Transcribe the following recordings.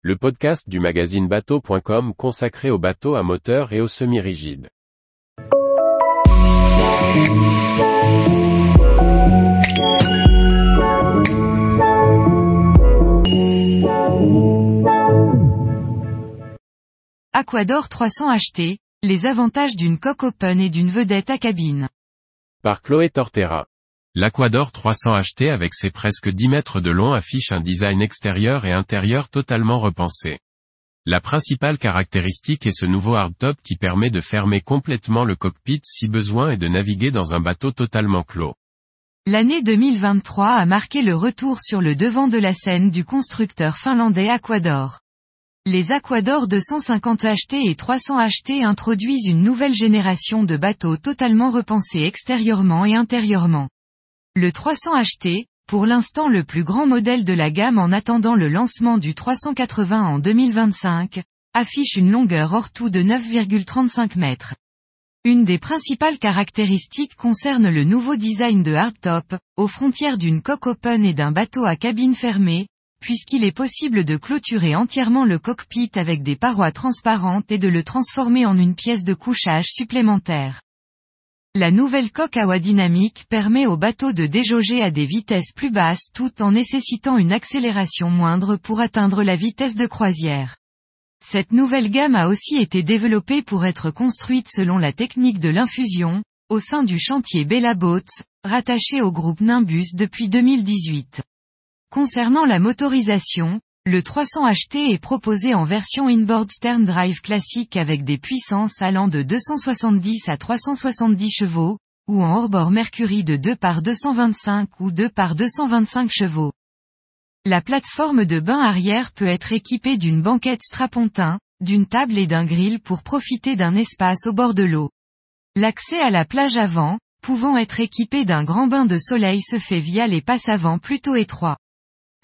le podcast du magazine bateau.com consacré aux bateaux à moteur et aux semi-rigides. Aquador 300 HT, les avantages d'une coque open et d'une vedette à cabine. Par Chloé Tortera. L'Aquador 300 HT avec ses presque 10 mètres de long affiche un design extérieur et intérieur totalement repensé. La principale caractéristique est ce nouveau hardtop qui permet de fermer complètement le cockpit si besoin et de naviguer dans un bateau totalement clos. L'année 2023 a marqué le retour sur le devant de la scène du constructeur finlandais Aquador. Les Aquador 250 HT et 300 HT introduisent une nouvelle génération de bateaux totalement repensés extérieurement et intérieurement. Le 300 HT, pour l'instant le plus grand modèle de la gamme en attendant le lancement du 380 en 2025, affiche une longueur hors tout de 9,35 mètres. Une des principales caractéristiques concerne le nouveau design de hardtop, aux frontières d'une coque open et d'un bateau à cabine fermée, puisqu'il est possible de clôturer entièrement le cockpit avec des parois transparentes et de le transformer en une pièce de couchage supplémentaire. La nouvelle coque à dynamique permet au bateau de déjauger à des vitesses plus basses tout en nécessitant une accélération moindre pour atteindre la vitesse de croisière. Cette nouvelle gamme a aussi été développée pour être construite selon la technique de l'infusion, au sein du chantier Bella Boats, rattaché au groupe Nimbus depuis 2018. Concernant la motorisation, le 300 HT est proposé en version inboard stern drive classique avec des puissances allant de 270 à 370 chevaux, ou en hors-bord Mercury de 2 par 225 ou 2 par 225 chevaux. La plateforme de bain arrière peut être équipée d'une banquette strapontin, d'une table et d'un grill pour profiter d'un espace au bord de l'eau. L'accès à la plage avant, pouvant être équipé d'un grand bain de soleil se fait via les passes avant plutôt étroits.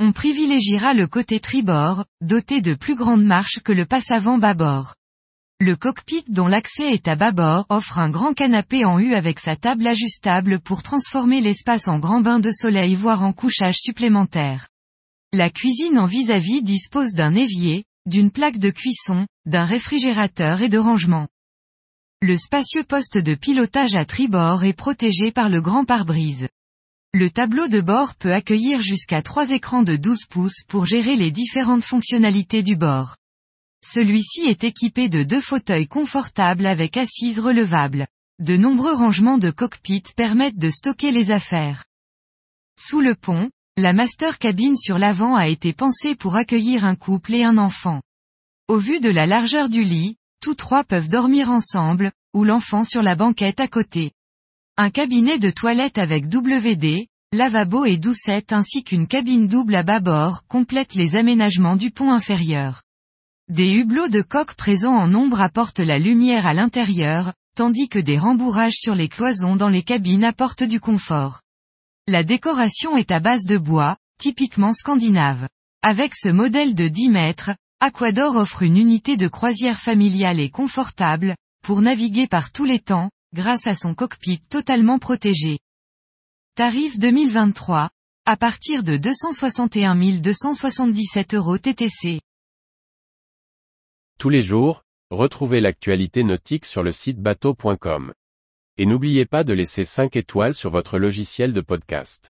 On privilégiera le côté tribord, doté de plus grandes marches que le passe-avant bâbord. Le cockpit dont l'accès est à bâbord offre un grand canapé en U avec sa table ajustable pour transformer l'espace en grand bain de soleil voire en couchage supplémentaire. La cuisine en vis-à-vis -vis dispose d'un évier, d'une plaque de cuisson, d'un réfrigérateur et de rangement. Le spacieux poste de pilotage à tribord est protégé par le grand pare-brise. Le tableau de bord peut accueillir jusqu'à trois écrans de 12 pouces pour gérer les différentes fonctionnalités du bord. Celui-ci est équipé de deux fauteuils confortables avec assises relevables. De nombreux rangements de cockpit permettent de stocker les affaires. Sous le pont, la master cabine sur l'avant a été pensée pour accueillir un couple et un enfant. Au vu de la largeur du lit, tous trois peuvent dormir ensemble, ou l'enfant sur la banquette à côté. Un cabinet de toilette avec WD, lavabo et doucette ainsi qu'une cabine double à bâbord complètent les aménagements du pont inférieur. Des hublots de coque présents en nombre apportent la lumière à l'intérieur, tandis que des rembourrages sur les cloisons dans les cabines apportent du confort. La décoration est à base de bois, typiquement scandinave. Avec ce modèle de 10 mètres, Aquador offre une unité de croisière familiale et confortable, pour naviguer par tous les temps, grâce à son cockpit totalement protégé. Tarif 2023, à partir de 261 277 euros TTC. Tous les jours, retrouvez l'actualité nautique sur le site bateau.com. Et n'oubliez pas de laisser 5 étoiles sur votre logiciel de podcast.